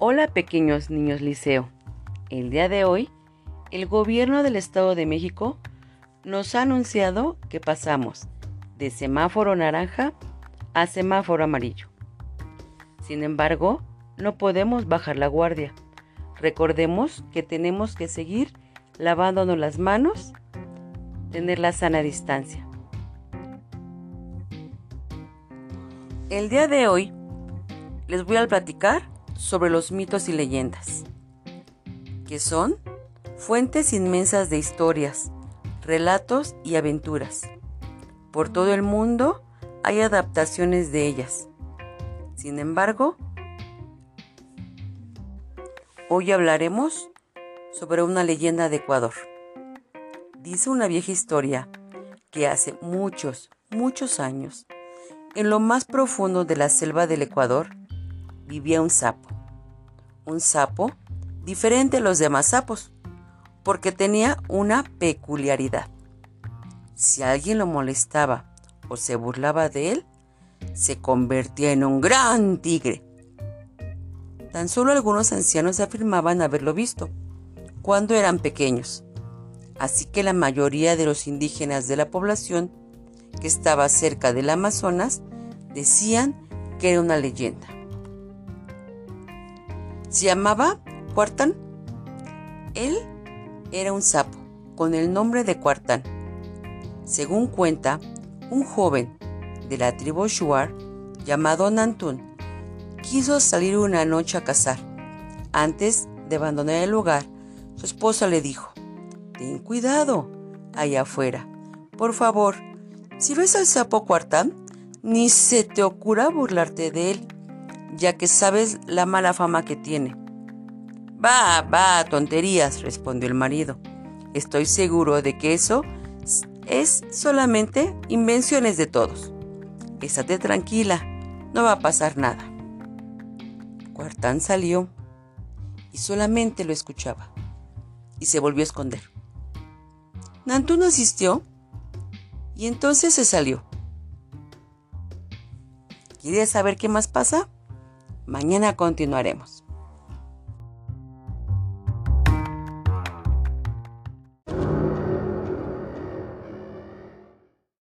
Hola pequeños niños liceo. El día de hoy, el gobierno del Estado de México nos ha anunciado que pasamos de semáforo naranja a semáforo amarillo. Sin embargo, no podemos bajar la guardia. Recordemos que tenemos que seguir lavándonos las manos, tener la sana distancia. El día de hoy les voy a platicar sobre los mitos y leyendas, que son fuentes inmensas de historias, relatos y aventuras. Por todo el mundo hay adaptaciones de ellas. Sin embargo, hoy hablaremos sobre una leyenda de Ecuador. Dice una vieja historia que hace muchos, muchos años, en lo más profundo de la selva del Ecuador, vivía un sapo. Un sapo diferente a los demás sapos, porque tenía una peculiaridad. Si alguien lo molestaba o se burlaba de él, se convertía en un gran tigre. Tan solo algunos ancianos afirmaban haberlo visto cuando eran pequeños. Así que la mayoría de los indígenas de la población que estaba cerca del Amazonas decían que era una leyenda. Se llamaba Cuartán. Él era un sapo con el nombre de Cuartán. Según cuenta, un joven de la tribu Shuar llamado Nantún quiso salir una noche a cazar. Antes de abandonar el lugar, su esposa le dijo, Ten cuidado allá afuera. Por favor, si ves al sapo Cuartán, ni se te ocurra burlarte de él ya que sabes la mala fama que tiene. Va, va, tonterías, respondió el marido. Estoy seguro de que eso es solamente invenciones de todos. Estate tranquila, no va a pasar nada. Cuartán salió y solamente lo escuchaba y se volvió a esconder. Nantún asistió y entonces se salió. ¿Quieres saber qué más pasa? Mañana continuaremos.